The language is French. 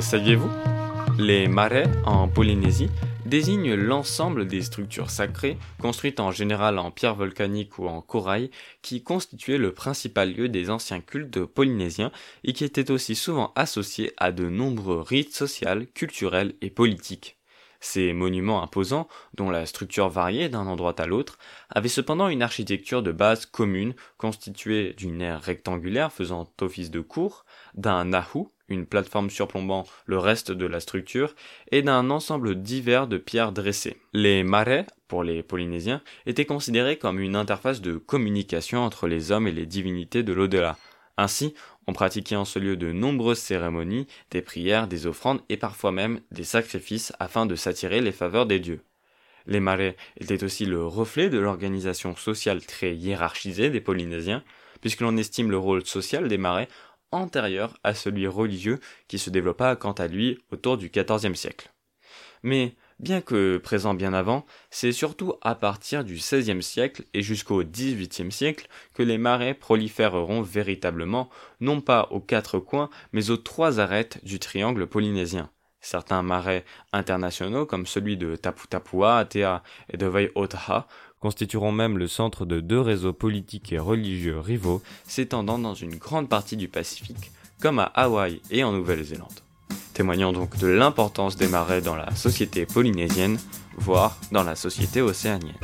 Saviez-vous? Les marais en Polynésie désignent l'ensemble des structures sacrées, construites en général en pierre volcanique ou en corail, qui constituaient le principal lieu des anciens cultes polynésiens et qui étaient aussi souvent associés à de nombreux rites sociaux, culturels et politiques. Ces monuments imposants, dont la structure variait d'un endroit à l'autre, avaient cependant une architecture de base commune constituée d'une aire rectangulaire faisant office de cour, d'un nahu, une plateforme surplombant le reste de la structure, et d'un ensemble divers de pierres dressées. Les marais, pour les Polynésiens, étaient considérés comme une interface de communication entre les hommes et les divinités de l'au-delà. Ainsi, on pratiquait en ce lieu de nombreuses cérémonies, des prières, des offrandes et parfois même des sacrifices afin de s'attirer les faveurs des dieux. Les marais étaient aussi le reflet de l'organisation sociale très hiérarchisée des Polynésiens, puisque l'on estime le rôle social des marais antérieur à celui religieux qui se développa quant à lui autour du XIVe siècle. Mais, bien que présent bien avant, c'est surtout à partir du XVIe siècle et jusqu'au XVIIIe siècle que les marais proliféreront véritablement, non pas aux quatre coins, mais aux trois arêtes du triangle polynésien. Certains marais internationaux, comme celui de Taputapua, Atea et de Vaiotaha, constitueront même le centre de deux réseaux politiques et religieux rivaux s'étendant dans une grande partie du Pacifique, comme à Hawaï et en Nouvelle-Zélande. Témoignant donc de l'importance des marais dans la société polynésienne, voire dans la société océanienne.